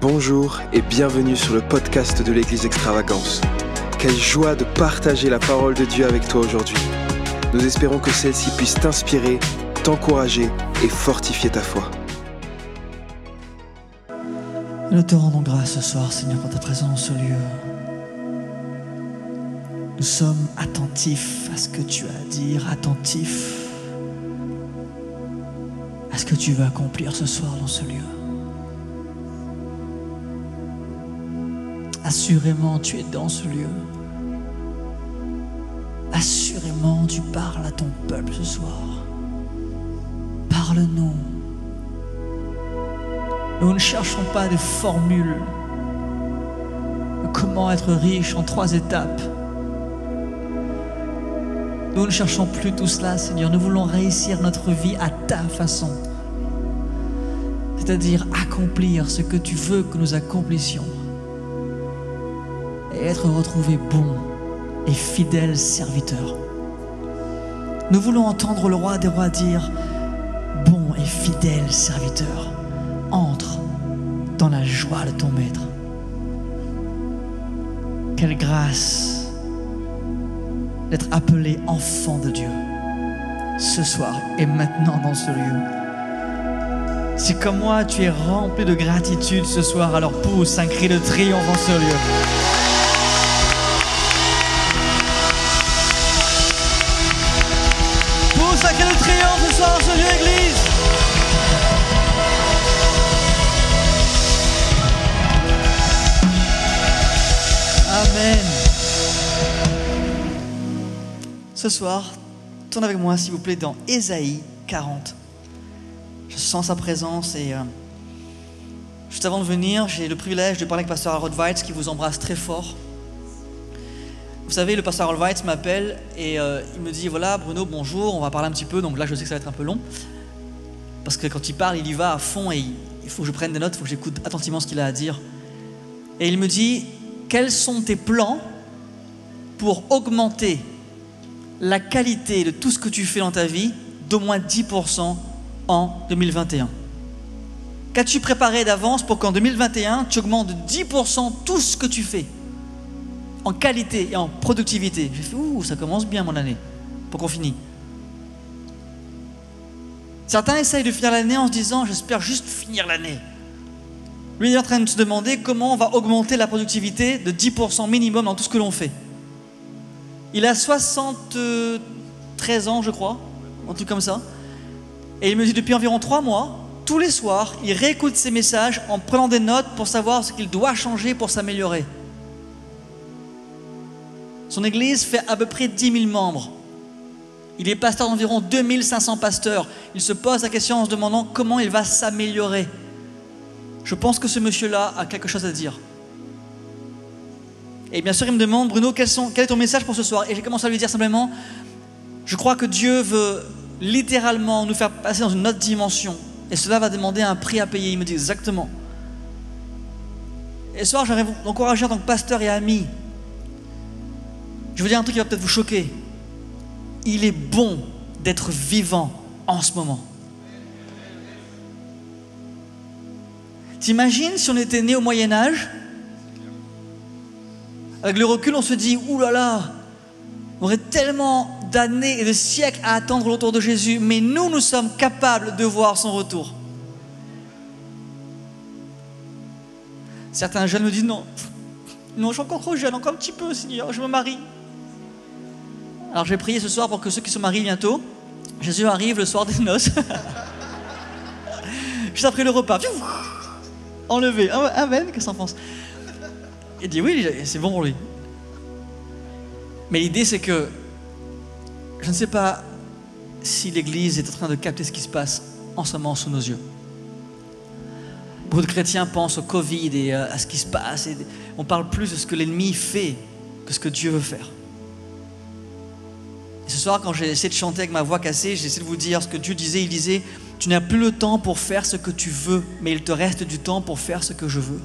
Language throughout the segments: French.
Bonjour et bienvenue sur le podcast de l'Église Extravagance. Quelle joie de partager la parole de Dieu avec toi aujourd'hui. Nous espérons que celle-ci puisse t'inspirer, t'encourager et fortifier ta foi. Nous te rendons grâce ce soir, Seigneur, pour ta présence au lieu. Nous sommes attentifs à ce que tu as à dire, attentifs à ce que tu veux accomplir ce soir dans ce lieu. Assurément, tu es dans ce lieu. Assurément, tu parles à ton peuple ce soir. Parle-nous. Nous ne cherchons pas des formules de comment être riche en trois étapes? Nous ne cherchons plus tout cela, Seigneur. Nous voulons réussir notre vie à ta façon. C'est-à-dire accomplir ce que tu veux que nous accomplissions et être retrouvé bon et fidèle serviteur. Nous voulons entendre le roi des rois dire, bon et fidèle serviteur, entre dans la joie de ton maître. Quelle grâce d'être appelé enfant de Dieu ce soir et maintenant dans ce lieu. Si comme moi tu es rempli de gratitude ce soir, alors pousse un cri de triomphe dans ce lieu. Amen. Ce soir, tourne avec moi, s'il vous plaît, dans Ésaïe 40. Je sens sa présence et euh, juste avant de venir, j'ai le privilège de parler avec Pasteur Harold Weitz qui vous embrasse très fort. Vous savez, le pasteur Weitz m'appelle et euh, il me dit voilà, Bruno, bonjour, on va parler un petit peu. Donc là, je sais que ça va être un peu long parce que quand il parle, il y va à fond et il, faut que je prenne des notes, il faut que j'écoute attentivement ce qu'il a à dire. Et il me dit quels sont tes plans pour augmenter la qualité de tout ce que tu fais dans ta vie d'au moins 10% en 2021 Qu'as-tu préparé d'avance pour qu'en 2021, tu augmentes de 10% tout ce que tu fais? En qualité et en productivité J'ai fait, ouh, ça commence bien mon année, pour qu'on finisse. Certains essayent de finir l'année en se disant, j'espère juste finir l'année. Lui il est en train de se demander comment on va augmenter la productivité de 10% minimum dans tout ce que l'on fait. Il a 73 ans, je crois, un truc comme ça. Et il me dit depuis environ 3 mois, tous les soirs, il réécoute ses messages en prenant des notes pour savoir ce qu'il doit changer pour s'améliorer. Son église fait à peu près 10 000 membres. Il est pasteur d'environ 2500 pasteurs. Il se pose la question en se demandant comment il va s'améliorer. Je pense que ce monsieur-là a quelque chose à dire. Et bien sûr, il me demande, Bruno, quel, quel est ton message pour ce soir? Et j'ai commencé à lui dire simplement, je crois que Dieu veut littéralement nous faire passer dans une autre dimension. Et cela va demander un prix à payer. Il me dit exactement. Et ce soir, j'aimerais vous encourager en tant que pasteur et ami. Je veux dire un truc qui va peut-être vous choquer. Il est bon d'être vivant en ce moment. T'imagines si on était né au Moyen Âge? Avec le recul, on se dit, ouh là là, on aurait tellement d'années et de siècles à attendre le retour de Jésus, mais nous, nous sommes capables de voir son retour. Certains jeunes me disent, non, non, je suis encore trop jeune, encore un petit peu, Seigneur, je me marie. Alors je vais prier ce soir pour que ceux qui se marient bientôt, Jésus arrive le soir des noces. Juste après le repas. Enlevé. Amen, qu'est-ce qu'on pense Il dit oui, c'est bon pour lui. Mais l'idée c'est que je ne sais pas si l'Église est en train de capter ce qui se passe en ce moment sous nos yeux. Beaucoup de chrétiens pensent au Covid et à ce qui se passe. Et on parle plus de ce que l'ennemi fait que ce que Dieu veut faire. Et ce soir, quand j'ai essayé de chanter avec ma voix cassée, j'ai essayé de vous dire ce que Dieu disait. Il disait, tu n'as plus le temps pour faire ce que tu veux, mais il te reste du temps pour faire ce que je veux.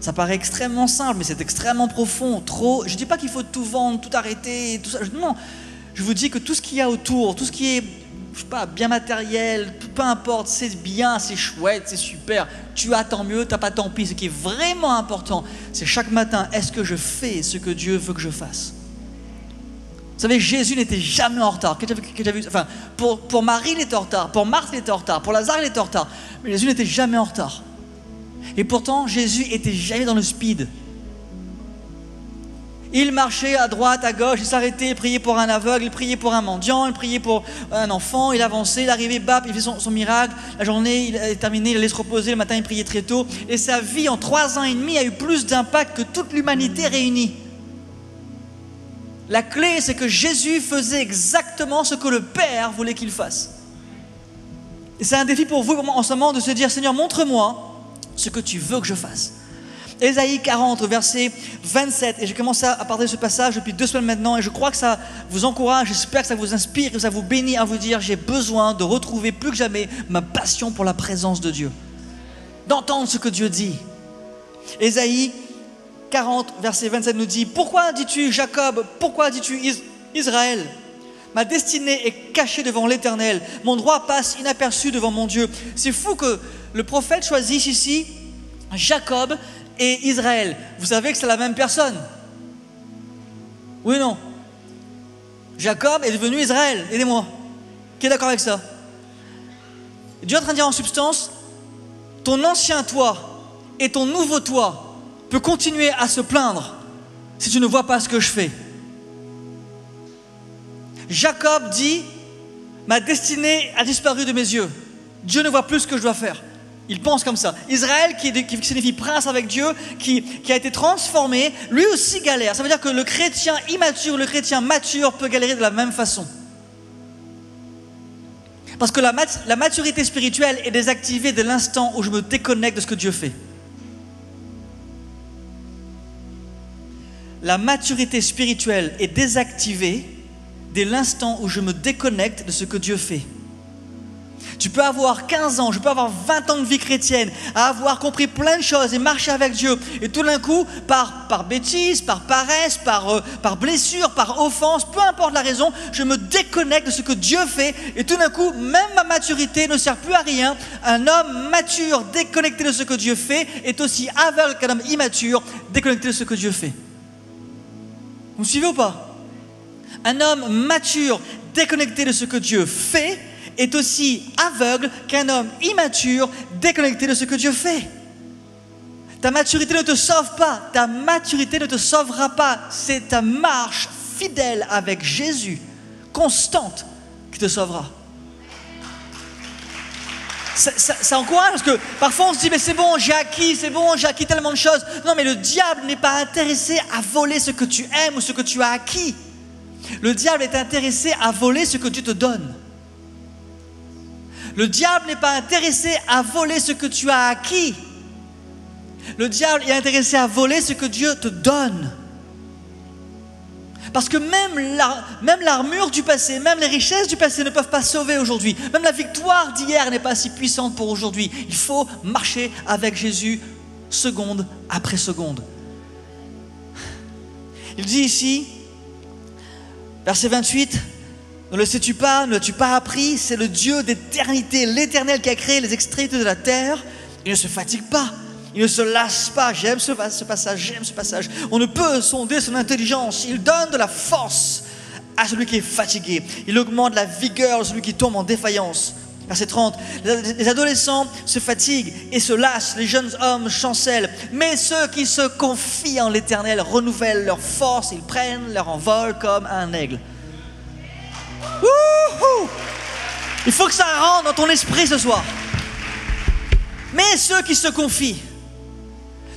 Ça paraît extrêmement simple, mais c'est extrêmement profond. Trop. Je ne dis pas qu'il faut tout vendre, tout arrêter, tout ça. Non, je vous dis que tout ce qu'il y a autour, tout ce qui est je sais pas, bien matériel, peu importe, c'est bien, c'est chouette, c'est super. Tu as tant mieux, t'as pas tant pis. Ce qui est vraiment important, c'est chaque matin, est-ce que je fais ce que Dieu veut que je fasse? Vous savez, Jésus n'était jamais en retard. enfin, pour, Marie, il était en retard. Pour Marthe, il était en retard. Pour Lazare, il était en retard. Mais Jésus n'était jamais en retard. Et pourtant, Jésus était jamais dans le speed. Il marchait à droite, à gauche, il s'arrêtait, il priait pour un aveugle, il priait pour un mendiant, il priait pour un enfant, il avançait, il arrivait, bap, il faisait son, miracle. La journée il est terminée, il allait se reposer, le matin il priait très tôt. Et sa vie en trois ans et demi a eu plus d'impact que toute l'humanité réunie. La clé, c'est que Jésus faisait exactement ce que le Père voulait qu'il fasse. Et c'est un défi pour vous en ce moment de se dire, Seigneur, montre-moi ce que tu veux que je fasse. Ésaïe 40, verset 27. Et j'ai commencé à parler de ce passage depuis deux semaines maintenant. Et je crois que ça vous encourage, j'espère que ça vous inspire, que ça vous bénit à vous dire j'ai besoin de retrouver plus que jamais ma passion pour la présence de Dieu. D'entendre ce que Dieu dit. Ésaïe 40, verset 27 nous dit Pourquoi dis-tu Jacob Pourquoi dis-tu Israël? Ma destinée est cachée devant l'Éternel. Mon droit passe inaperçu devant mon Dieu. C'est fou que le prophète choisisse ici Jacob et Israël. Vous savez que c'est la même personne Oui ou non? Jacob est devenu Israël. Aidez-moi. Qui est d'accord avec ça? Dieu est en train de dire en substance, ton ancien toi et ton nouveau toi peut continuer à se plaindre si tu ne vois pas ce que je fais. Jacob dit, ma destinée a disparu de mes yeux. Dieu ne voit plus ce que je dois faire. Il pense comme ça. Israël, qui, signifie prince avec Dieu, qui, a été transformé, lui aussi galère. Ça veut dire que le chrétien immature, le chrétien mature peut galérer de la même façon. Parce que la, maturité spirituelle est désactivée dès l'instant où je me déconnecte de ce que Dieu fait. La maturité spirituelle est désactivée dès l'instant où je me déconnecte de ce que Dieu fait. Tu peux avoir 15 ans, je peux avoir 20 ans de vie chrétienne, à avoir compris plein de choses et marcher avec Dieu. Et tout d'un coup, par, bêtise, par paresse, par, euh, par blessure, par offense, peu importe la raison, je me déconnecte de ce que Dieu fait. Et tout d'un coup, même ma maturité ne sert plus à rien. Un homme mature, déconnecté de ce que Dieu fait, est aussi aveugle qu'un homme immature, déconnecté de ce que Dieu fait. Vous me suivez ou pas? Un homme mature, déconnecté de ce que Dieu fait, est aussi aveugle qu'un homme immature déconnecté de ce que Dieu fait. Ta maturité ne te sauve pas, ta maturité ne te sauvera pas. C'est ta marche fidèle avec Jésus, constante, qui te sauvera. Ça, encourage parce que parfois on se dit mais c'est bon, j'ai acquis, c'est bon, j'ai acquis tellement de choses. Non mais le diable n'est pas intéressé à voler ce que tu aimes ou ce que tu as acquis. Le diable est intéressé à voler ce que Dieu te donne. Le diable n'est pas intéressé à voler ce que tu as acquis. Le diable est intéressé à voler ce que Dieu te donne. Parce que même l'armure du passé, même les richesses du passé ne peuvent pas sauver aujourd'hui. Même la victoire d'hier n'est pas si puissante pour aujourd'hui. Il faut marcher avec Jésus seconde après seconde. Il dit ici, verset 28, ne le sais-tu pas Ne l'as-tu pas appris C'est le Dieu d'éternité, l'éternel qui a créé les extrémités de la terre. Il ne se fatigue pas. Il ne se lasse pas. J'aime ce, passage, j'aime ce passage. On ne peut sonder son intelligence. Il donne de la force à celui qui est fatigué. Il augmente la vigueur de celui qui tombe en défaillance. Verset 30. Les adolescents se fatiguent et se lassent, les jeunes hommes chancellent. Mais ceux qui se confient en l'éternel renouvellent leur force, ils prennent leur envol comme un aigle. Il faut que ça rentre dans ton esprit ce soir. Mais ceux qui se confient,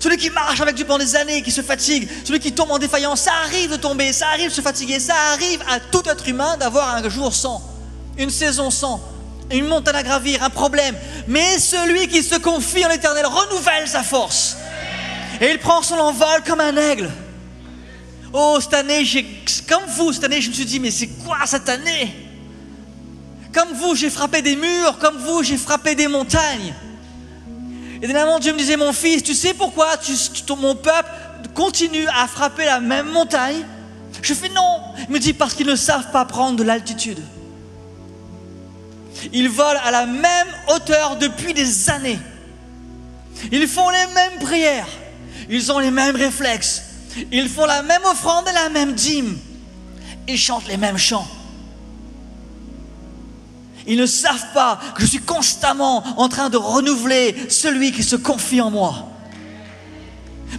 celui qui marche avec Dieu pendant des années, qui se fatigue, celui qui tombe en défaillance, ça arrive de tomber, ça arrive de se fatiguer, ça arrive à tout être humain d'avoir un jour sans, une saison sans, une montagne à gravir, un problème. Mais celui qui se confie en l'éternel renouvelle sa force. Et il prend son envol comme un aigle. Oh, cette année, comme vous, cette année, je me suis dit, mais c'est quoi cette année? Comme vous, j'ai frappé des murs, comme vous, j'ai frappé des montagnes. Et dernièrement, Dieu me disait, mon fils, tu sais pourquoi mon peuple continue à frapper la même montagne? Je fais non. Il me dit, parce qu'ils ne savent pas prendre de l'altitude. Ils volent à la même hauteur depuis des années. Ils font les mêmes prières. Ils ont les mêmes réflexes. Ils font la même offrande et la même dîme. Ils chantent les mêmes chants. Ils ne savent pas que je suis constamment en train de renouveler celui qui se confie en moi.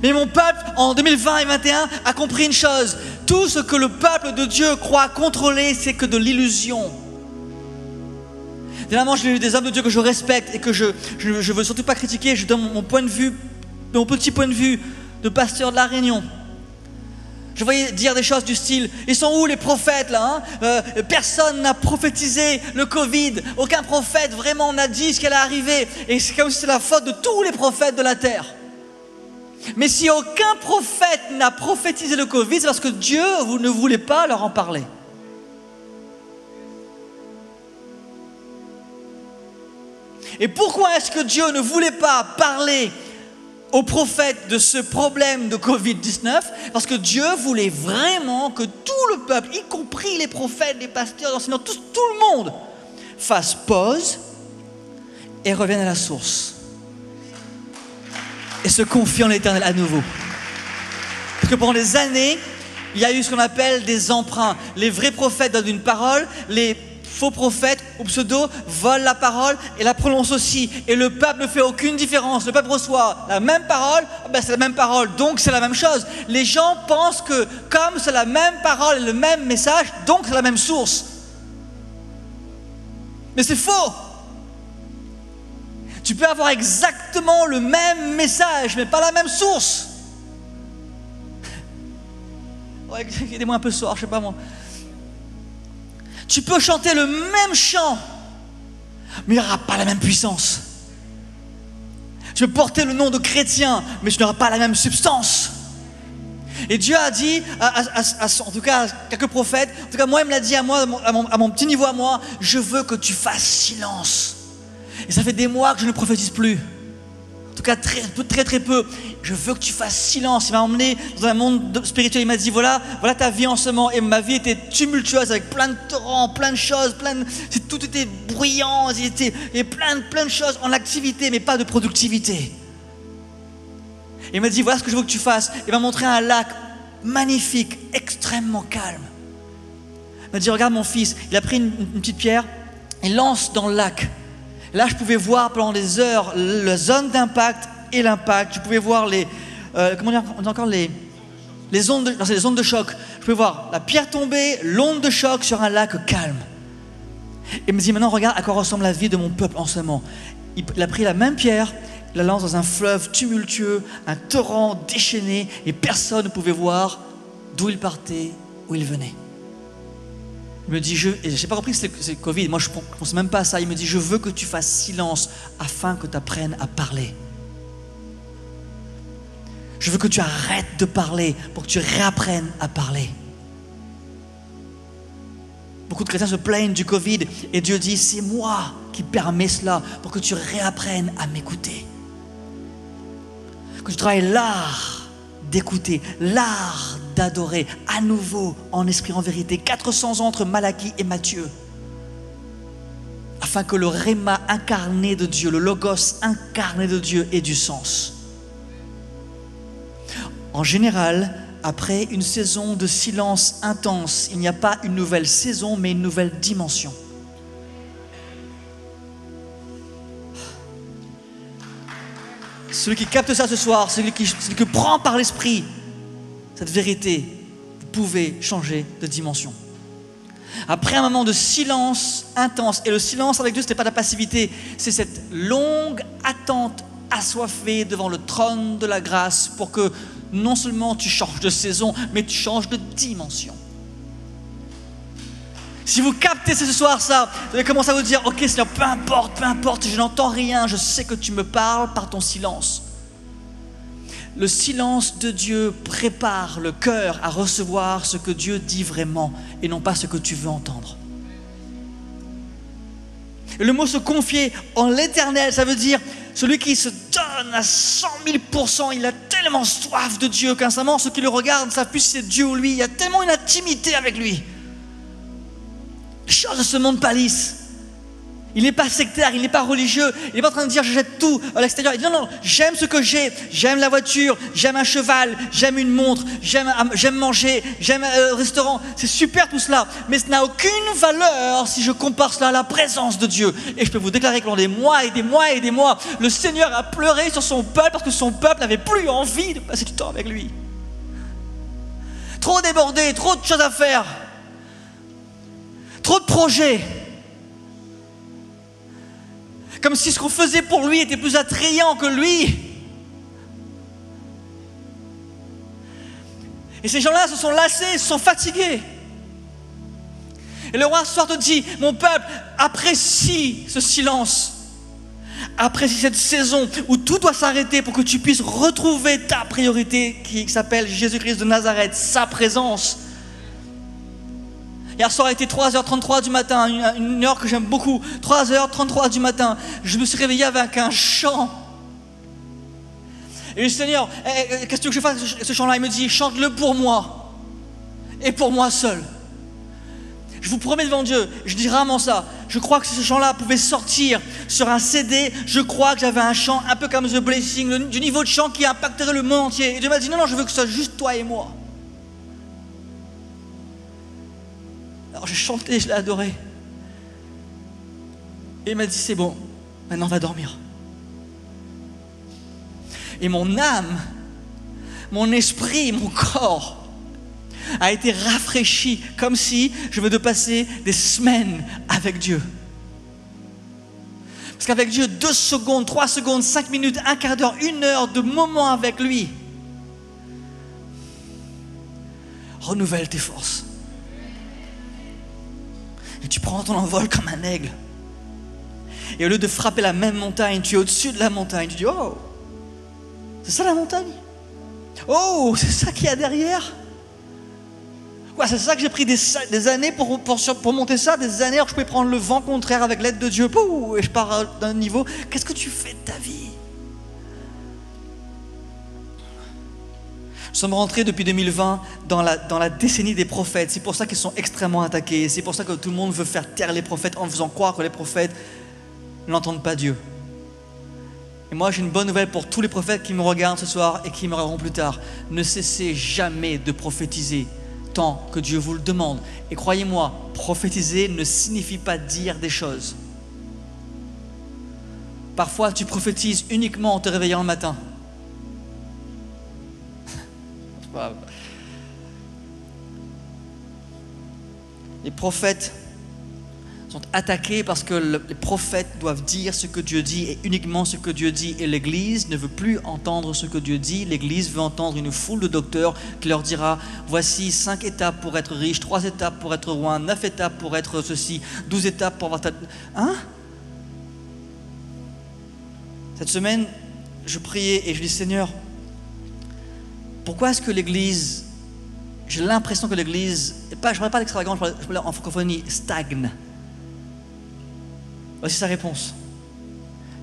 Mais mon peuple, en 2020 et 2021, a compris une chose. Tout ce que le peuple de Dieu croit contrôler, c'est que de l'illusion. Dernièrement, j'ai eu des hommes de Dieu que je respecte et que je ne veux surtout pas critiquer. Je donne mon point de vue, mon petit point de vue de pasteur de la Réunion. Je voyais dire des choses du style, ils sont où les prophètes là hein euh, Personne n'a prophétisé le Covid, aucun prophète vraiment n'a dit ce qui allait arriver, et c'est comme si c'était la faute de tous les prophètes de la terre. Mais si aucun prophète n'a prophétisé le Covid, c'est parce que Dieu ne voulait pas leur en parler. Et pourquoi est-ce que Dieu ne voulait pas parler aux prophètes de ce problème de Covid-19 Parce que Dieu voulait vraiment que tout le peuple, y compris les prophètes, les pasteurs, les enseignants, tout, le monde, fasse pause et revienne à la source et se confie en l'éternel à nouveau. Parce que pendant des années, il y a eu ce qu'on appelle des emprunts. Les vrais prophètes donnent une parole, les faux prophètes ou pseudo volent la parole et la prononcent aussi. Et le peuple ne fait aucune différence. Le peuple reçoit la même parole, ah ben c'est la même parole, donc c'est la même chose. Les gens pensent que comme c'est la même parole et le même message, donc c'est la même source. Mais c'est faux. Tu peux avoir exactement le même message, mais pas la même source. Ouais, aidez-moi un peu soir, je sais pas moi. Tu peux chanter le même chant, mais il n'y aura pas la même puissance. Tu peux porter le nom de chrétien, mais tu n'auras pas la même substance. Et Dieu a dit, en tout cas à quelques prophètes, en tout cas moi il me l'a dit à moi, à mon petit niveau à moi, je veux que tu fasses silence. Et ça fait des mois que je ne prophétise plus. En tout cas, très, très, peu. Je veux que tu fasses silence. Il m'a emmené dans un monde spirituel. Il m'a dit voilà, voilà ta vie en ce moment. Et ma vie était tumultueuse avec plein de torrents, plein de choses, plein de, tout était bruyant. Il était, et plein, plein de choses en activité, mais pas de productivité. Il m'a dit voilà ce que je veux que tu fasses. Il m'a montré un lac magnifique, extrêmement calme. Il m'a dit regarde mon fils. Il a pris une, une petite pierre et lance dans le lac. Là, je pouvais voir pendant des heures la zone d'impact et l'impact. Je pouvais voir les, euh, comment dire, encore les, les ondes, de, les ondes de choc. Je pouvais voir la pierre tomber, l'onde de choc sur un lac calme. Et il me dit maintenant, regarde à quoi ressemble la vie de mon peuple en ce moment. Il a pris la même pierre, la lance dans un fleuve tumultueux, un torrent déchaîné, et personne ne pouvait voir d'où il partait, où il venait. Me dit, je n'ai pas compris que c'est Covid, moi je ne pense même pas à ça. Il me dit, je veux que tu fasses silence afin que tu apprennes à parler. Je veux que tu arrêtes de parler pour que tu réapprennes à parler. Beaucoup de chrétiens se plaignent du Covid et Dieu dit, c'est moi qui permets cela pour que tu réapprennes à m'écouter. Que tu travailles l'art d'écouter, l'art d'adorer à nouveau en esprit, en vérité. 400 ans entre Malachie et Matthieu. Afin que le réma incarné de Dieu, le logos incarné de Dieu ait du sens. En général, après une saison de silence intense, il n'y a pas une nouvelle saison, mais une nouvelle dimension. Celui qui capte ça ce soir, celui qui, celui qui prend par l'esprit cette vérité, vous pouvez changer de dimension. Après un moment de silence intense, et le silence avec Dieu, ce n'est pas de la passivité, c'est cette longue attente assoiffée devant le trône de la grâce pour que non seulement tu changes de saison, mais tu changes de dimension. Si vous captez ce soir ça, vous allez commencer à vous dire, ok Seigneur, peu importe, peu importe, je n'entends rien, je sais que tu me parles par ton silence. Le silence de Dieu prépare le cœur à recevoir ce que Dieu dit vraiment et non pas ce que tu veux entendre. Et le mot se confier en l'éternel, ça veut dire celui qui se donne à 100 000%, il a tellement soif de Dieu qu'instamment ceux qui le regardent savent plus si c'est Dieu ou lui, il y a tellement une intimité avec lui. Les choses de ce monde pâlissent. Il n'est pas sectaire, il n'est pas religieux, il n'est pas en train de dire je tout à l'extérieur. Il dit non, non, j'aime ce que j'ai, j'aime la voiture, j'aime un cheval, j'aime une montre, j'aime, j'aime manger, j'aime un euh, restaurant. C'est super tout cela, mais ce n'a aucune valeur si je compare cela à la présence de Dieu. Et je peux vous déclarer que pendant des mois et des mois et des mois, le Seigneur a pleuré sur son peuple parce que son peuple n'avait plus envie de passer du temps avec lui. Trop débordé, trop de choses à faire, trop de projets. Comme si ce qu'on faisait pour lui était plus attrayant que lui. Et ces gens-là se sont lassés, se sont fatigués. Et le roi te dit, mon peuple, apprécie ce silence. Apprécie cette saison où tout doit s'arrêter pour que tu puisses retrouver ta priorité qui s'appelle Jésus-Christ de Nazareth, sa présence. Hier soir été 3h33 du matin, une heure que j'aime beaucoup. 3h33 du matin, je me suis réveillé avec un chant. Et le Seigneur, eh, eh, qu'est-ce que je fasse ce chant-là? Il me dit, chante-le pour moi. Et pour moi seul. Je vous promets devant Dieu, je dis rarement ça. Je crois que ce chant-là pouvait sortir sur un CD. Je crois que j'avais un chant un peu comme The Blessing, du niveau de chant qui impacterait le monde entier. Et Dieu m'a dit non, non, je veux que ce soit juste toi et moi. Alors j'ai chanté, je l'ai adoré. Et il m'a dit c'est bon, maintenant on va dormir. Et mon âme, mon esprit, mon corps a été rafraîchi comme si je venais de passer des semaines avec Dieu. Parce qu'avec Dieu, deux secondes, trois secondes, cinq minutes, un quart d'heure, une heure de moment avec lui renouvelle tes forces. Et tu prends ton envol comme un aigle. Et au lieu de frapper la même montagne, tu es au-dessus de la montagne. Tu dis, oh, c'est ça la montagne? Oh, c'est ça qu'il y a derrière? Ouais, c'est ça que j'ai pris des, années pour, pour, monter ça, des années alors que je pouvais prendre le vent contraire avec l'aide de Dieu. et je pars d'un niveau. Qu'est-ce que tu fais de ta vie? Nous sommes rentrés depuis 2020 dans la, dans la décennie des prophètes. C'est pour ça qu'ils sont extrêmement attaqués. C'est pour ça que tout le monde veut faire taire les prophètes en faisant croire que les prophètes n'entendent pas Dieu. Et moi, j'ai une bonne nouvelle pour tous les prophètes qui me regardent ce soir et qui me regarderont plus tard. Ne cessez jamais de prophétiser tant que Dieu vous le demande. Et croyez-moi, prophétiser ne signifie pas dire des choses. Parfois, tu prophétises uniquement en te réveillant le matin. Les prophètes sont attaqués parce que les prophètes doivent dire ce que Dieu dit et uniquement ce que Dieu dit. Et l'Église ne veut plus entendre ce que Dieu dit. L'Église veut entendre une foule de docteurs qui leur dira, voici cinq étapes pour être riche, trois étapes pour être roi, neuf étapes pour être ceci, douze étapes pour avoir ta... Hein? Cette semaine, je priais et je dis, Seigneur, pourquoi est-ce que l'Église, j'ai l'impression que l'Église, je ne parle pas d'extravagance, je parle en francophonie, stagne Voici sa réponse.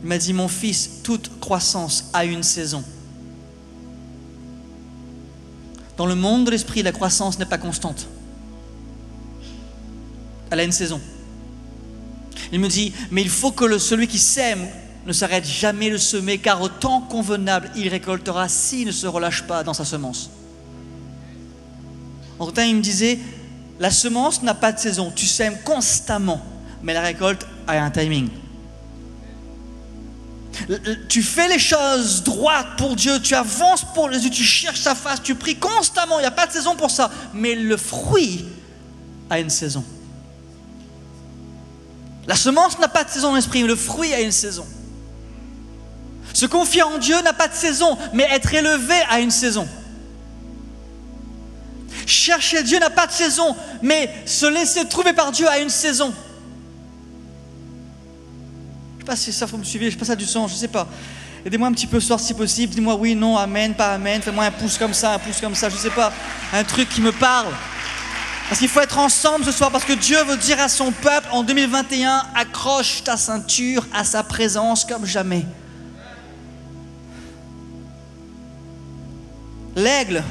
Il m'a dit, mon fils, toute croissance a une saison. Dans le monde de l'esprit, la croissance n'est pas constante. Elle a une saison. Il me dit, mais il faut que celui qui sème ne s'arrête jamais de semer, car au temps convenable, il récoltera s'il ne se relâche pas dans sa semence. En temps, il me disait, la semence n'a pas de saison, tu sèmes constamment, mais la récolte a un timing. Tu fais les choses droites pour Dieu, tu avances pour Jésus, tu cherches sa face, tu pries constamment, il n'y a pas de saison pour ça. Mais le fruit a une saison. La semence n'a pas de saison l'esprit, mais le fruit a une saison. Se confier en Dieu n'a pas de saison, mais être élevé a une saison. Chercher Dieu n'a pas de saison, mais se laisser trouver par Dieu a une saison pas si ça, faut me suivre, je sais pas ça du sens, je sais pas. Aidez-moi un petit peu ce soir si possible, dis-moi oui, non, amen, pas amen, fais-moi un pouce comme ça, un pouce comme ça, je sais pas, un truc qui me parle. Parce qu'il faut être ensemble ce soir, parce que Dieu veut dire à son peuple en 2021, accroche ta ceinture à sa présence comme jamais. L'aigle,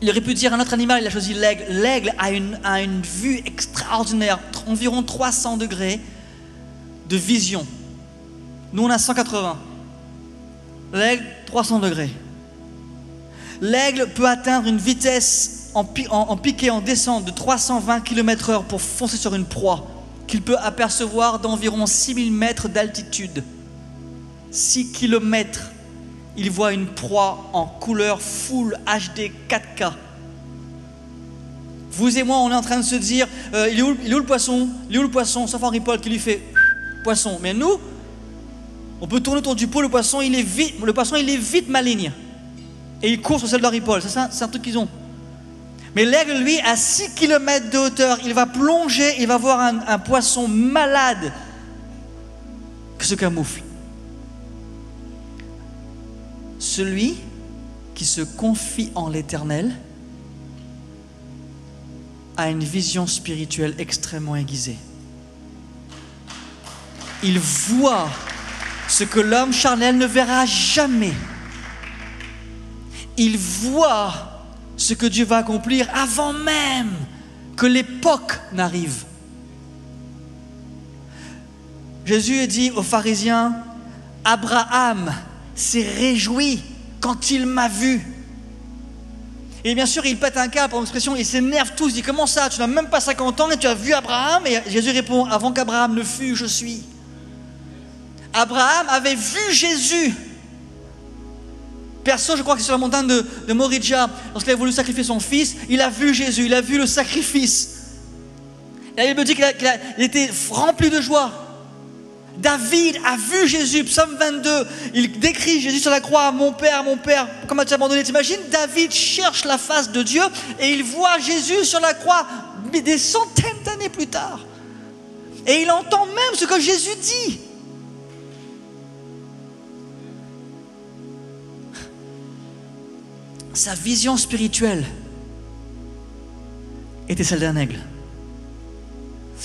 il aurait pu dire un autre animal, il a choisi l'aigle. L'aigle a une, vue extraordinaire, environ 300 degrés de vision. Nous, on a 180. L'aigle, 300 degrés. L'aigle peut atteindre une vitesse en, en, piqué, en descente de 320 km/h pour foncer sur une proie qu'il peut apercevoir d'environ 6000 mètres d'altitude. 6 km, il voit une proie en couleur full HD 4K. Vous et moi, on est en train de se dire, euh, il, est où, le poisson? Il est où le poisson? Sauf Henri Paul qui lui fait poisson. Mais nous, on peut tourner autour du pot, le poisson, il est vite, le poisson, est vite maligne. Et il court sur celle d'Henri Paul. C'est c'est un truc qu'ils ont. Mais l'aigle, lui, à 6 km de hauteur, il va plonger, il va voir un, poisson malade qui se camoufle. Celui qui se confie en l'éternel a une vision spirituelle extrêmement aiguisée. Il voit ce que l'homme charnel ne verra jamais. Il voit ce que Dieu va accomplir avant même que l'époque n'arrive. Jésus dit aux pharisiens, Abraham s'est réjoui quand il m'a vu. Et bien sûr, il pète un câble pour l'expression, il s'énerve tous, il dit Comment ça Tu n'as même pas 50 ans et tu as vu Abraham? Et Jésus répond Avant qu'Abraham ne fût, je suis. Abraham avait vu Jésus. Perso, je crois que c'est sur la montagne de, de Moridja, lorsqu'il a voulu sacrifier son fils, il a vu Jésus, il a vu le sacrifice. Et il me dit qu'il était rempli de joie. David a vu Jésus, psaume 22, il décrit Jésus sur la croix, mon Père, mon Père, comment tu abandonné T'imagines, David cherche la face de Dieu et il voit Jésus sur la croix des centaines d'années plus tard. Et il entend même ce que Jésus dit. sa vision spirituelle était celle d'un aigle.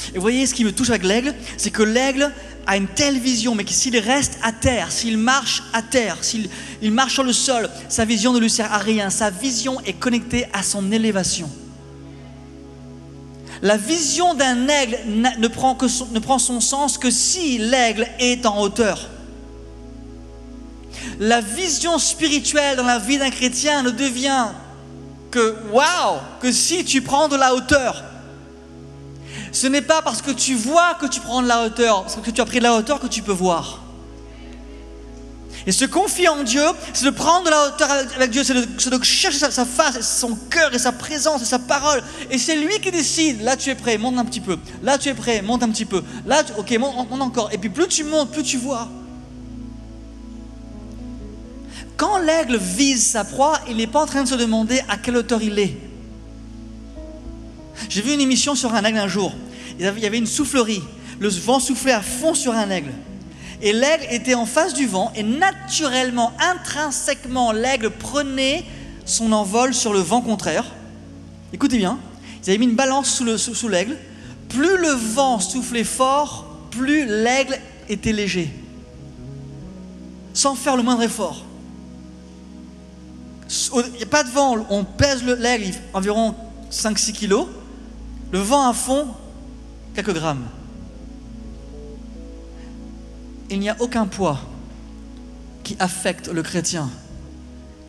Et vous voyez, ce qui me touche avec l'aigle, c'est que l'aigle a une telle vision, mais que s'il reste à terre, s'il marche à terre, s'il il marche sur le sol, sa vision ne lui sert à rien. Sa vision est connectée à son élévation. La vision d'un aigle ne prend, que ne prend son sens que si l'aigle est en hauteur la vision spirituelle dans la vie d'un chrétien ne devient que waouh, que si tu prends de la hauteur. Ce n'est pas parce que tu vois que tu prends de la hauteur, parce que tu as pris de la hauteur que tu peux voir. Et se confier en Dieu, c'est de prendre de la hauteur avec Dieu, c'est de, chercher sa, face, son cœur et sa présence et sa parole. Et c'est lui qui décide. Là, tu es prêt, monte un petit peu. Là, tu es prêt, monte un petit peu. Là, ok, monte, monte encore. Et puis plus tu montes, plus tu vois. Quand l'aigle vise sa proie, il n'est pas en train de se demander à quelle hauteur il est. J'ai vu une émission sur un aigle un jour. Il y avait une soufflerie. Le vent soufflait à fond sur un aigle. Et l'aigle était en face du vent et naturellement, intrinsèquement, l'aigle prenait son envol sur le vent contraire. Écoutez bien, ils avaient mis une balance sous, l'aigle. Plus le vent soufflait fort, plus l'aigle était léger. Sans faire le moindre effort. Il n'y a pas de vent, on pèse l'aigle environ 5-6 kilos. Le vent à fond, quelques grammes. Il n'y a aucun poids qui affecte le chrétien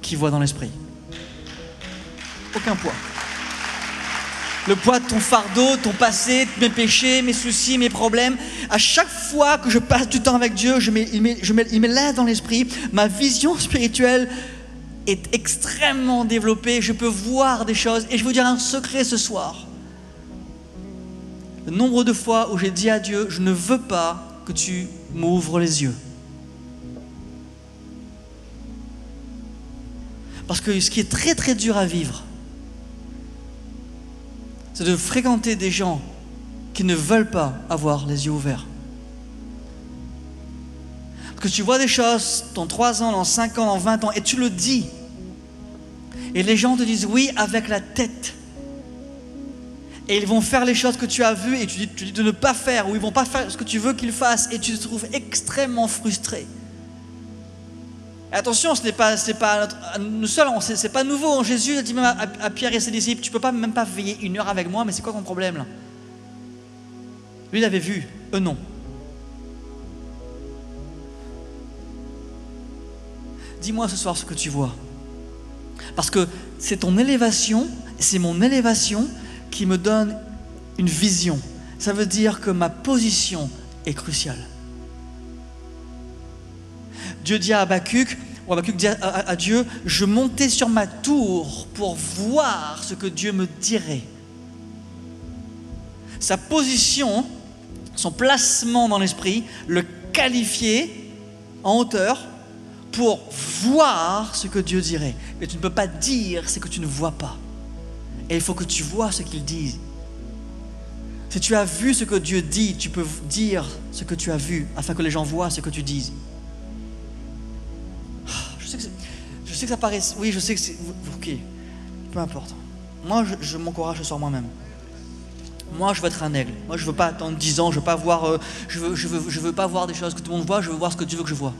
qui voit dans l'esprit. Aucun poids. Le poids de ton fardeau, ton passé, mes péchés, mes soucis, mes problèmes. À chaque fois que je passe du temps avec Dieu, je mets, il dans l'esprit. Ma vision spirituelle est extrêmement développé, je peux voir des choses. Et je vais vous dire un secret ce soir. Nombre de fois où j'ai dit à Dieu, je ne veux pas que tu m'ouvres les yeux. Parce que ce qui est très très dur à vivre, c'est de fréquenter des gens qui ne veulent pas avoir les yeux ouverts. Que tu vois des choses dans 3 ans, dans 5 ans, dans 20 ans, et tu le dis. Et les gens te disent oui avec la tête et ils vont faire les choses que tu as vues et tu dis, de ne pas faire, ou ils vont pas faire ce que tu veux qu'ils fassent, et tu te trouves extrêmement frustré. Et attention, ce n'est pas, c'est pas nous seuls, c'est, pas nouveau. Jésus a dit même à, Pierre et ses disciples, tu peux pas même pas veiller une heure avec moi, mais c'est quoi ton problème là? Lui, il avait vu, eux non. Dis-moi ce soir ce que tu vois. Parce que c'est ton élévation, c'est mon élévation qui me donne une vision. Ça veut dire que ma position est cruciale. Dieu dit à Habakkuk, ou Habakkuk dit à, Dieu, je montais sur ma tour pour voir ce que Dieu me dirait. Sa position, son placement dans l'esprit, le qualifier en hauteur pour voir ce que Dieu dirait. Mais tu ne peux pas dire ce que tu ne vois pas. Et il faut que tu vois ce qu'il dit. Si tu as vu ce que Dieu dit, tu peux dire ce que tu as vu afin que les gens voient ce que tu dis. Ah, je sais que, ça paraît. Oui, je sais que c'est. Ok, peu importe. Moi, je, je m'encourage ce soir moi-même. Moi, je veux être un aigle. Moi, je veux pas attendre 10 ans. Je veux pas voir. Euh, je veux, je veux, je veux pas voir des choses que tout le monde voit. Je veux voir ce que Dieu veut que je vois.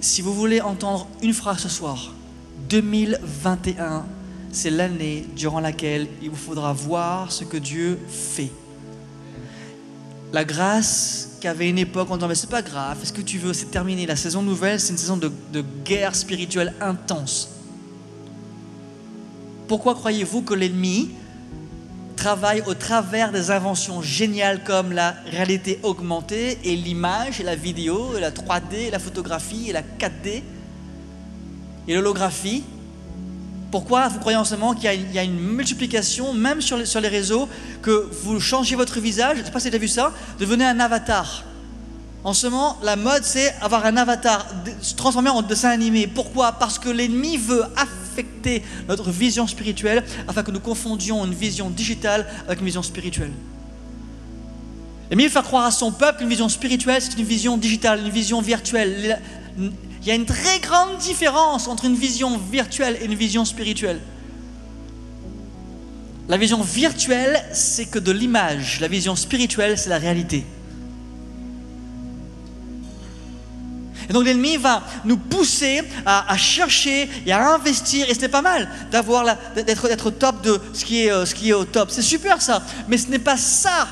Si vous voulez entendre une phrase ce soir, 2021 c'est l'année durant laquelle il vous faudra voir ce que Dieu fait. La grâce qu'avait une époque, on disant mais c'est pas grave, est-ce que tu veux, c'est terminé. La saison nouvelle, c'est une saison de, de guerre spirituelle intense. Pourquoi croyez-vous que l'ennemi travaille au travers des inventions géniales comme la réalité augmentée et l'image et la vidéo et la 3D et la photographie et la 4D et l'holographie pourquoi vous croyez en ce moment qu'il y, a une multiplication, même sur les, réseaux, que vous changez votre visage, je ne sais pas si vous avez vu ça, devenez un avatar. En ce moment, la mode, c'est avoir un avatar, se transformer en dessin animé. Pourquoi? Parce que l'ennemi veut affecter notre vision spirituelle afin que nous confondions une vision digitale avec une vision spirituelle. L'ennemi veut faire croire à son peuple qu'une vision spirituelle, c'est une vision digitale, une vision virtuelle. Il y a une très grande différence entre une vision virtuelle et une vision spirituelle. La vision virtuelle, c'est que de l'image. La vision spirituelle, c'est la réalité. Et donc l'ennemi va nous pousser à, chercher et à investir. Et ce n'est pas mal d'être top de euh, ce qui est au top. C'est super ça. Mais ce n'est pas ça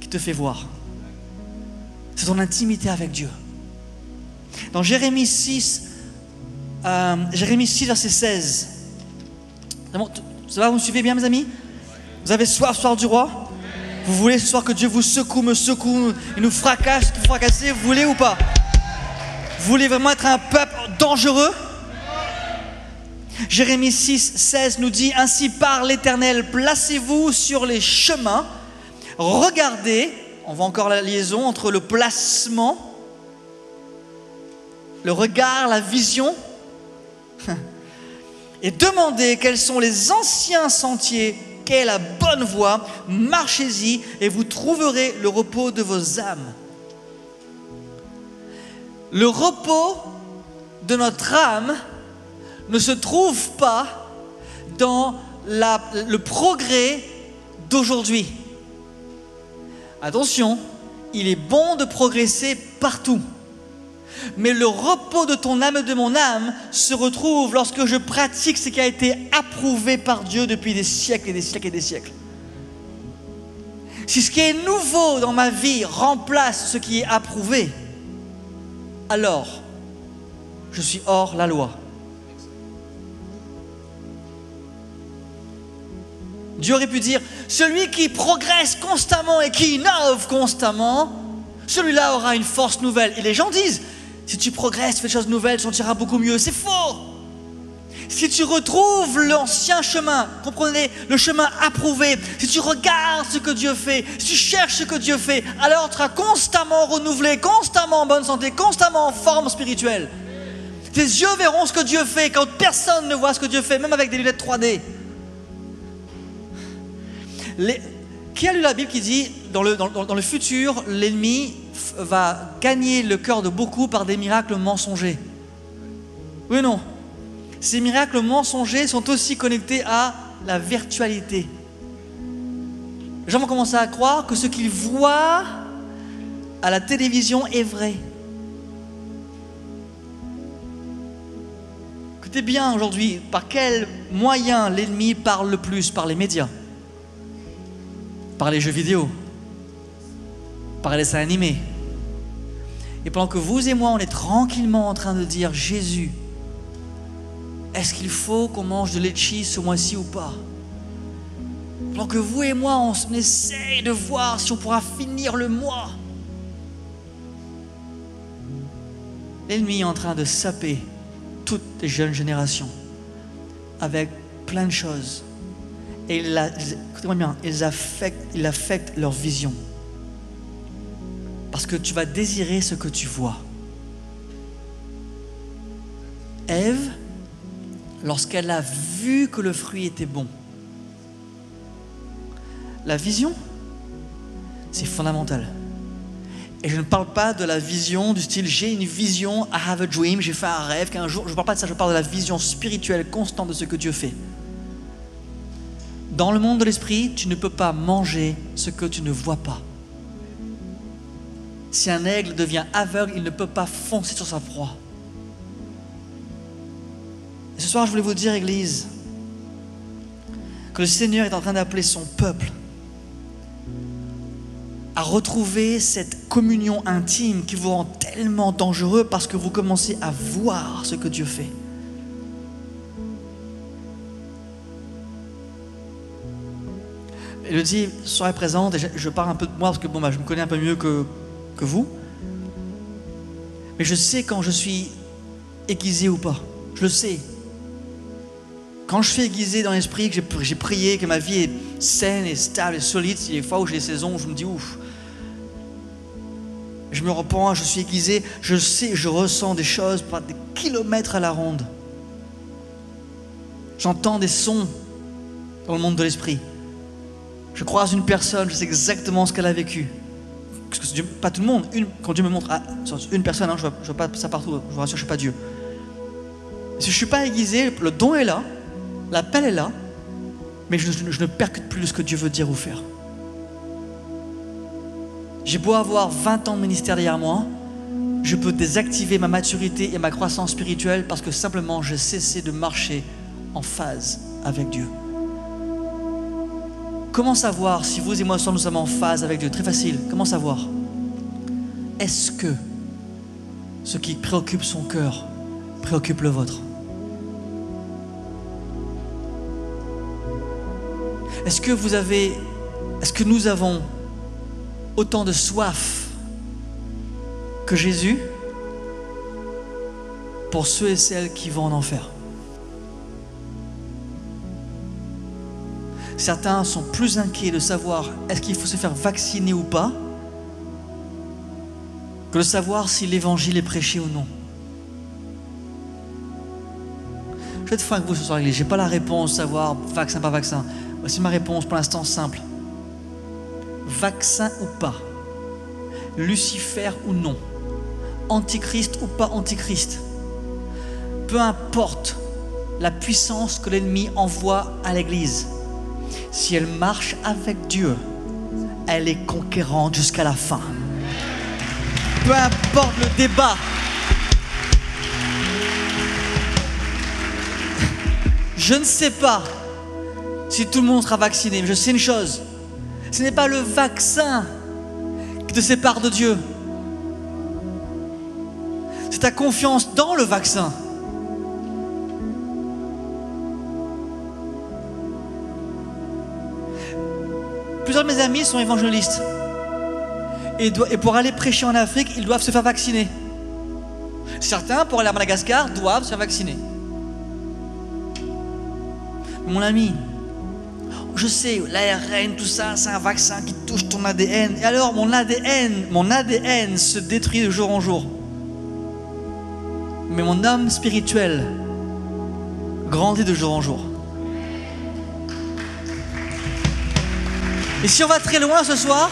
qui te fait voir. C'est ton intimité avec Dieu. Dans Jérémie 6, euh, Jérémie 6, verset 16. Ça va, vous me suivez bien, mes amis? Vous avez soif, soir du roi? Vous voulez ce soir que Dieu vous secoue, me secoue, et nous fracasse, nous fracasser Vous voulez ou pas? Vous voulez vraiment être un peuple dangereux? Jérémie 6, 16 nous dit Ainsi par l'Éternel, placez-vous sur les chemins, regardez, on voit encore la liaison entre le placement le regard, la vision, et demandez quels sont les anciens sentiers, quelle est la bonne voie, marchez-y et vous trouverez le repos de vos âmes. Le repos de notre âme ne se trouve pas dans le progrès d'aujourd'hui. Attention, il est bon de progresser partout. Mais le repos de ton âme et de mon âme se retrouve lorsque je pratique ce qui a été approuvé par Dieu depuis des siècles et des siècles et des siècles. Si ce qui est nouveau dans ma vie remplace ce qui est approuvé, alors je suis hors la loi. Dieu aurait pu dire, celui qui progresse constamment et qui innove constamment, celui-là aura une force nouvelle. Et les gens disent, si tu progresses, fais des choses nouvelles, tu sentiras beaucoup mieux. C'est faux. Si tu retrouves l'ancien chemin, comprenez, le chemin approuvé, si tu regardes ce que Dieu fait, si tu cherches ce que Dieu fait, alors tu seras constamment renouvelé, constamment en bonne santé, constamment en forme spirituelle. Tes yeux verront ce que Dieu fait quand personne ne voit ce que Dieu fait, même avec des lunettes 3D. Qui a lu la Bible qui dit, dans le, dans le futur, l'ennemi va gagner le cœur de beaucoup par des miracles mensongers. Oui ou non Ces miracles mensongers sont aussi connectés à la virtualité. Les gens vont commencer à croire que ce qu'ils voient à la télévision est vrai. Écoutez bien aujourd'hui, par quel moyen l'ennemi parle le plus? Par les médias, par les jeux vidéo, par les dessins animés, Et pendant que vous et moi, on est tranquillement en train de dire Jésus, est-ce qu'il faut qu'on mange de litchi ce mois-ci ou pas? Pendant que vous et moi, on essaye de voir si on pourra finir le mois. L'ennemi est en train de saper toutes les jeunes générations avec plein de choses. Et écoutez-moi bien, il affecte leur vision. Parce que tu vas désirer ce que tu vois. Ève, lorsqu'elle a vu que le fruit était bon, la vision, c'est fondamental. Et je ne parle pas de la vision du style j'ai une vision, I have a dream, j'ai fait un rêve qu'un jour, je ne parle pas de ça, je parle de la vision spirituelle constante de ce que Dieu fait. Dans le monde de l'esprit, tu ne peux pas manger ce que tu ne vois pas. Si un aigle devient aveugle, il ne peut pas foncer sur sa proie. Et ce soir, je voulais vous dire, Église, que le Seigneur est en train d'appeler son peuple à retrouver cette communion intime qui vous rend tellement dangereux parce que vous commencez à voir ce que Dieu fait. Elodie serait présente et je, parle un peu de moi parce que bon, bah, je me connais un peu mieux que, que vous. Mais je sais quand je suis aiguisé ou pas. Je le sais. Quand je suis aiguisé dans l'esprit, que j'ai prié, que ma vie est saine et stable et solide, il y a des fois où j'ai des saisons où je me dis ouf, je me repens, je suis aiguisé, je sais, je ressens des choses par des kilomètres à la ronde. J'entends des sons dans le monde de l'esprit. Je croise une personne, je sais exactement ce qu'elle a vécu. Parce que pas tout le monde. Quand Dieu me montre ah, une personne, hein, je ne vois, pas ça partout, je vous rassure, je ne suis pas Dieu. Si je ne suis pas aiguisé, le don est là, l'appel est là, mais je, je ne percute plus ce que Dieu veut dire ou faire. J'ai beau avoir 20 ans de ministère derrière moi, je peux désactiver ma maturité et ma croissance spirituelle parce que simplement j'ai cessé de marcher en phase avec Dieu. Comment savoir si vous et moi nous sommes en phase avec Dieu? Très facile. Comment savoir? Est-ce que ce qui préoccupe son cœur préoccupe le vôtre? Est-ce que vous avez, est-ce que nous avons autant de soif que Jésus pour ceux et celles qui vont en enfer? Certains sont plus inquiets de savoir est-ce qu'il faut se faire vacciner ou pas que de savoir si l'évangile est prêché ou non. Je vais être franc avec vous ce soir, Je n'ai pas la réponse, savoir vaccin, pas vaccin. Voici ma réponse pour l'instant simple. Vaccin ou pas, Lucifer ou non, antichrist ou pas antichrist, peu importe la puissance que l'ennemi envoie à l'Église, si elle marche avec Dieu, elle est conquérante jusqu'à la fin. Peu importe le débat. Je ne sais pas si tout le monde sera vacciné, mais je sais une chose, ce n'est pas le vaccin qui te sépare de Dieu. C'est ta confiance dans le vaccin. Mes amis sont évangélistes. Et, pour aller prêcher en Afrique, ils doivent se faire vacciner. Certains, pour aller à Madagascar, doivent se faire vacciner. Mon ami, je sais, l'ARN, tout ça, c'est un vaccin qui touche ton ADN. Et alors, mon ADN, mon ADN se détruit de jour en jour. Mais mon âme spirituelle grandit de jour en jour. Et si on va très loin ce soir,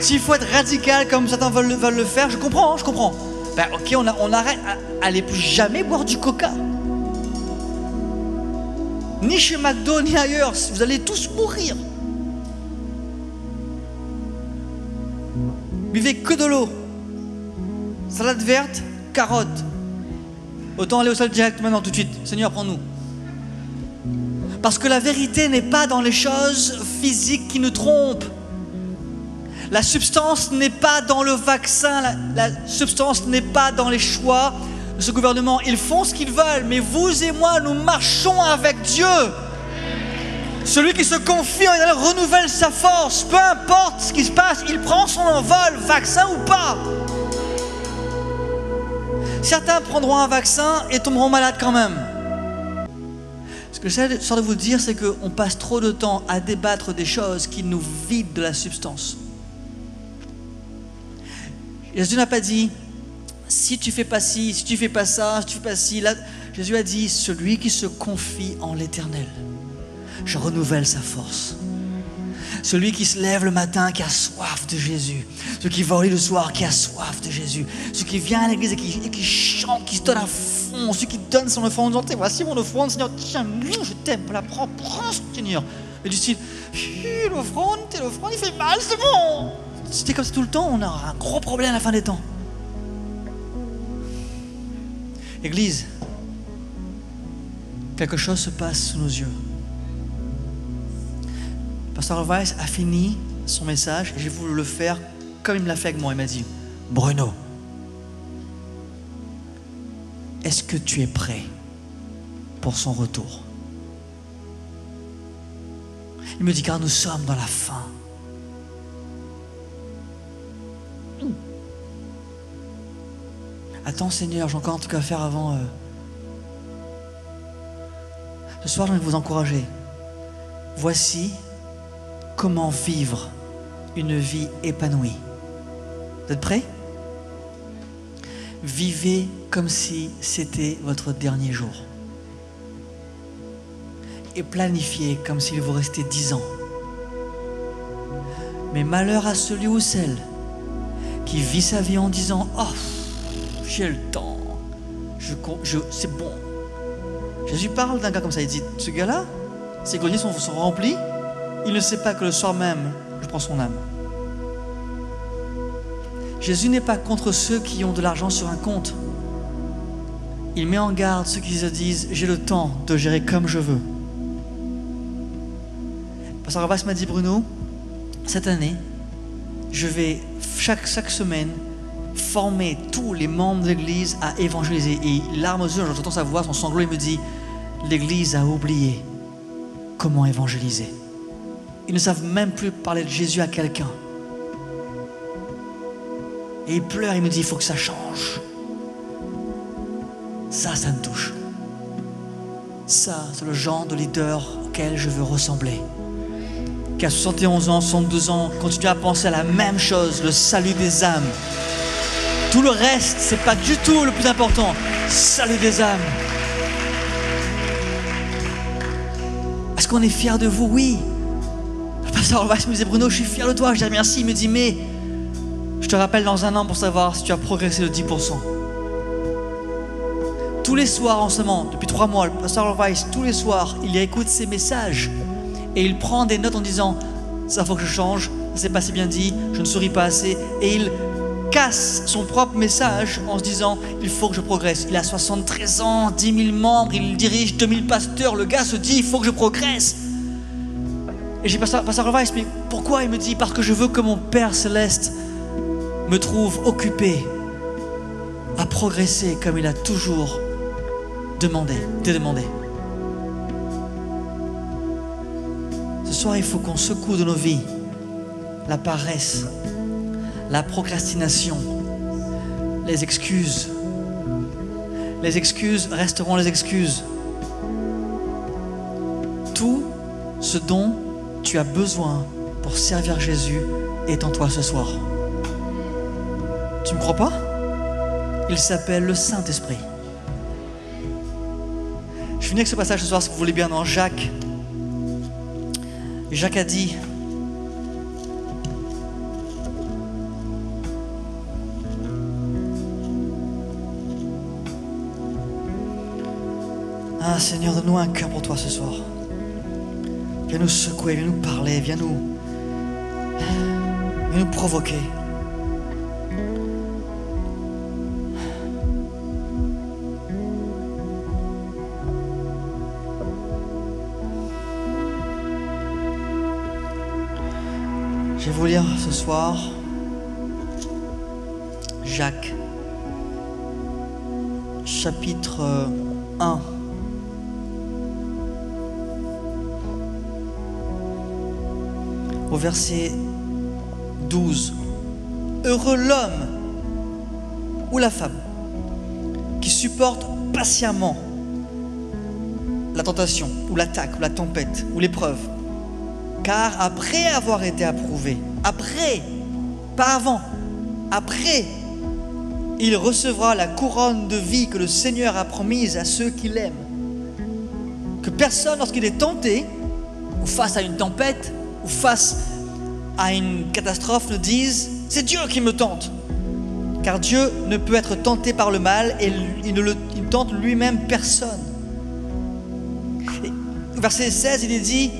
s'il faut être radical comme certains veulent, le faire, je comprends, je comprends. Ben ok, on, arrête, allez plus jamais boire du coca ni chez McDo, ni ailleurs. Vous allez tous mourir. Buvez que de l'eau. Salade verte, carotte. Autant aller au sol direct maintenant, tout de suite. Seigneur, prends-nous. Parce que la vérité n'est pas dans les choses physiques qui nous trompent. La substance n'est pas dans le vaccin, la, substance n'est pas dans les choix de ce gouvernement. Ils font ce qu'ils veulent, mais vous et moi, nous marchons avec Dieu. Celui qui se confie en renouvelle sa force. Peu importe ce qui se passe, il prend son envol, vaccin ou pas. Certains prendront un vaccin et tomberont malades quand même. Ce que j'essaie de vous dire, c'est qu'on passe trop de temps à débattre des choses qui nous vident de la substance. Jésus n'a pas dit, si tu fais pas ci, si tu fais pas ça, si tu fais pas ci, là, Jésus a dit, celui qui se confie en l'éternel je renouvelle sa force. Celui qui se lève le matin, qui a soif de Jésus. Celui qui va au lit le soir, qui a soif de Jésus. Celui qui vient à l'église et qui, chante, qui se donne à fond. Celui qui donne son offrande en Voici mon offrande, Seigneur. Tiens, je t'aime. La prends, prends, Seigneur. Et du style L'offrande, t'es l'offrande, il fait mal, c'est bon. C'était comme ça tout le temps, on a un gros problème à la fin des temps. Église, quelque chose se passe sous nos yeux. Pasteur Weiss a fini son message et j'ai voulu le faire comme il me l'a fait avec moi. Il m'a dit Bruno, est-ce que tu es prêt pour son retour? Il me dit car nous sommes dans la fin. Attends Seigneur, j'ai encore un truc à faire avant. Euh. Ce soir, je vais vous encourager. Voici comment vivre une vie épanouie? Vous êtes prêts? Vivez comme si c'était votre dernier jour. Et planifiez comme s'il vous restait dix ans. Mais malheur à celui ou celle qui vit sa vie en disant Oh, j'ai le temps, je, c'est bon. Jésus parle d'un gars comme ça, il dit Ce gars-là, ses greniers sont remplis, il ne sait pas que le soir même, je prends son âme. Jésus n'est pas contre ceux qui ont de l'argent sur un compte. Il met en garde ceux qui se disent j'ai le temps de gérer comme je veux. Pasteur Abbas m'a dit Bruno, cette année, je vais chaque, chaque semaine former tous les membres de l'Église à évangéliser. Et larmes aux yeux, j'entends sa voix, son sanglot, il me dit l'Église a oublié comment évangéliser. Ils ne savent même plus parler de Jésus à quelqu'un. Et il pleure, il me dit, il faut que ça change. Ça, ça me touche. Ça, c'est le genre de leader auquel je veux ressembler. Qui a 71 ans, 62 ans, continue à penser à la même chose, le salut des âmes. Tout le reste, c'est pas du tout le plus important. Salut des âmes. Est-ce qu'on est fier de vous? Oui. Pasteur Weiss me disait Bruno, je suis fier de toi. Je dis merci. Il me dit mais je te rappelle dans un an pour savoir si tu as progressé de 10%. Tous les soirs en ce moment, depuis trois mois, le pasteur Weiss, tous les soirs, il écoute ses messages et il prend des notes en disant ça faut que je change, ça pas si bien dit, je ne souris pas assez et il casse son propre message en se disant il faut que je progresse. Il a 73 ans, 10 000 membres, il dirige 2000 pasteurs. Le gars se dit il faut que je progresse. Et j'ai passé, à Weiss, mais pourquoi Il me dit, parce que je veux que mon Père céleste me trouve occupé à progresser comme il a toujours demandé, te demandé. Ce soir, il faut qu'on secoue de nos vies la paresse, la procrastination, les excuses. Les excuses resteront les excuses. Tout ce dont tu as besoin pour servir Jésus est en toi ce soir. Tu ne me crois pas? Il s'appelle le Saint-Esprit. Je finis avec ce passage ce soir, si vous voulez bien, dans Jacques. Jacques a dit, Ah Seigneur, donne-nous un cœur pour toi ce soir. Viens nous secouer, viens nous parler, viens nous, viens nous provoquer. Je vais vous lire ce soir Jacques, chapitre 1. Au verset 12. Heureux l'homme ou la femme qui supporte patiemment la tentation ou l'attaque ou la tempête ou l'épreuve. Car après avoir été approuvé, après, pas avant, après, il recevra la couronne de vie que le Seigneur a promise à ceux qui l'aiment. Que personne, lorsqu'il est tenté, ou face à une tempête, face à une catastrophe, ne dise C'est Dieu qui me tente. Car Dieu ne peut être tenté par le mal et il ne le il tente lui-même personne. Et verset 16, il est dit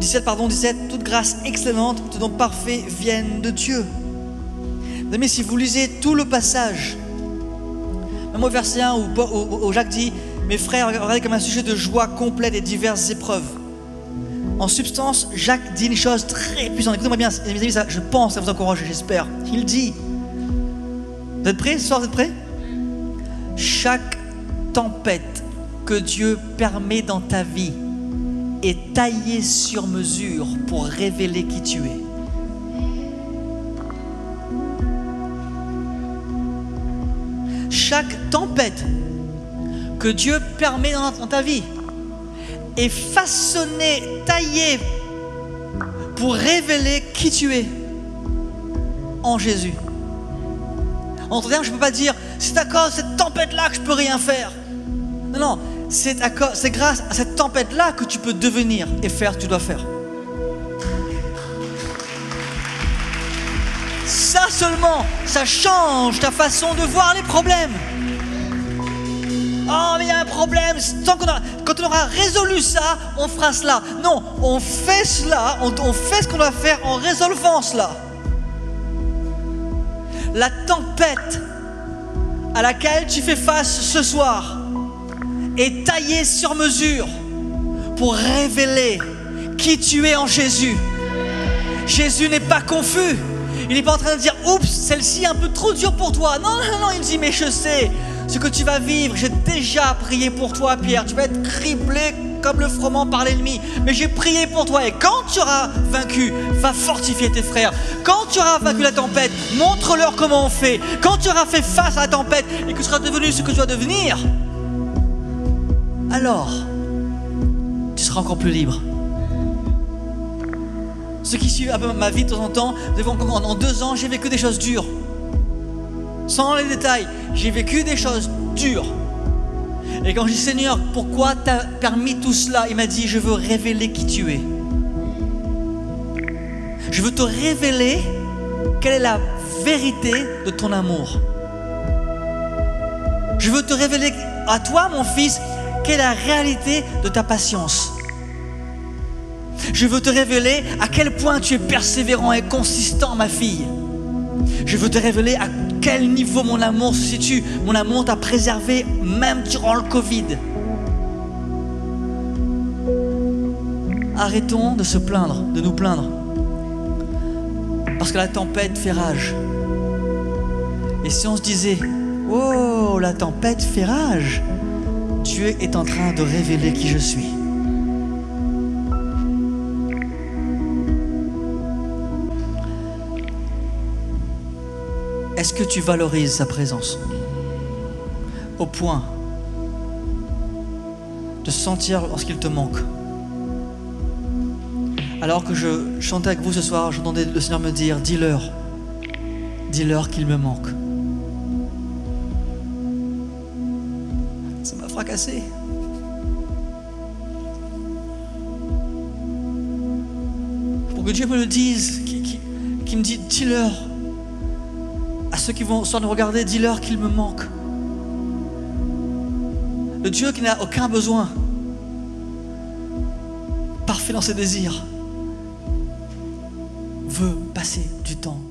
17, pardon, 17, toute grâce excellente, tout don parfait viennent de Dieu. Mais si vous lisez tout le passage, même au verset 1 où, Jacques dit Mes frères, regardez comme un sujet de joie complète et diverses épreuves. En substance, Jacques dit une chose très puissante. Écoutez-moi bien, mes amis, ça, je pense à vous encourager, j'espère. Il dit Vous êtes prêts ce soir, vous êtes prêts? Chaque tempête que Dieu permet dans ta vie est taillée sur mesure pour révéler qui tu es. chaque tempête que Dieu permet dans ta vie est façonnée, taillée pour révéler qui tu es en Jésus. En termes, je ne peux pas dire, c'est à cause de cette tempête-là que je peux rien faire. Non, non, c'est grâce à cette tempête-là que tu peux devenir et faire tu dois faire. Ça seulement, ça change ta façon de voir les problèmes. Oh, mais il y a un problème. Tant quand on aura résolu ça, on fera cela. Non, on fait cela, on, on fait ce qu'on doit faire en résolvant cela. La tempête à laquelle tu fais face ce soir est taillée sur mesure pour révéler qui tu es en Jésus. Jésus n'est pas confus. Il n'est pas en train de dire Oups, celle-ci est un peu trop dure pour toi. Non, non, non, il dit Mais je sais ce que tu vas vivre. J'ai déjà prié pour toi, Pierre. Tu vas être criblé comme le froment par l'ennemi. Mais j'ai prié pour toi. Et quand tu auras vaincu, va fortifier tes frères. Quand tu auras vaincu la tempête, montre-leur comment on fait. Quand tu auras fait face à la tempête et que tu seras devenu ce que tu dois devenir, alors tu seras encore plus libre. Ceux qui suivent ma vie de temps en temps, en deux ans, j'ai vécu des choses dures. Sans les détails, j'ai vécu des choses dures. Et quand je dis Seigneur, pourquoi t'as permis tout cela? Il m'a dit, je veux révéler qui tu es. Je veux te révéler quelle est la vérité de ton amour. Je veux te révéler à toi, mon fils, quelle est la réalité de ta patience. Je veux te révéler à quel point tu es persévérant et consistant, ma fille. Je veux te révéler à quel niveau mon amour se situe. Mon amour t'a préservé même durant le Covid. Arrêtons de se plaindre, de nous plaindre. Parce que la tempête fait rage. Et si on se disait, oh, la tempête fait rage, Dieu est en train de révéler qui je suis. Est-ce que tu valorises sa présence au point de sentir lorsqu'il te manque? Alors que je chantais avec vous ce soir, j'entendais le Seigneur me dire, dis-leur, dis-leur qu'il me manque. Ça m'a fracassé. Pour que Dieu me le dise, qui, qui me dit, dis-leur, ceux qui vont soit nous regarder, dis-leur qu'il me manque. Le Dieu qui n'a aucun besoin, parfait dans ses désirs, veut passer du temps